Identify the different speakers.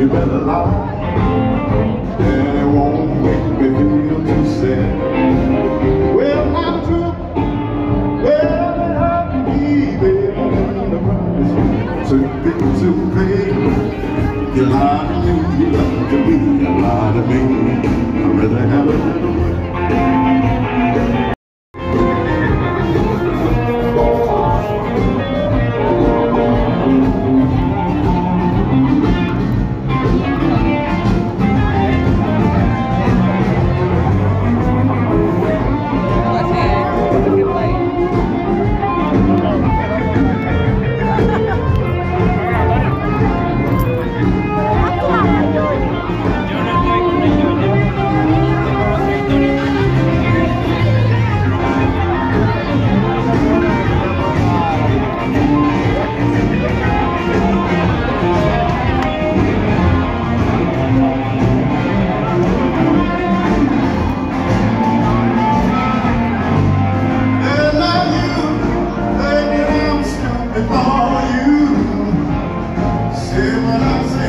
Speaker 1: You better lie, and it won't make me feel too sad. Well, true. Well, it to baby. You, be too. You lie to me, you lie to me, you lie to me.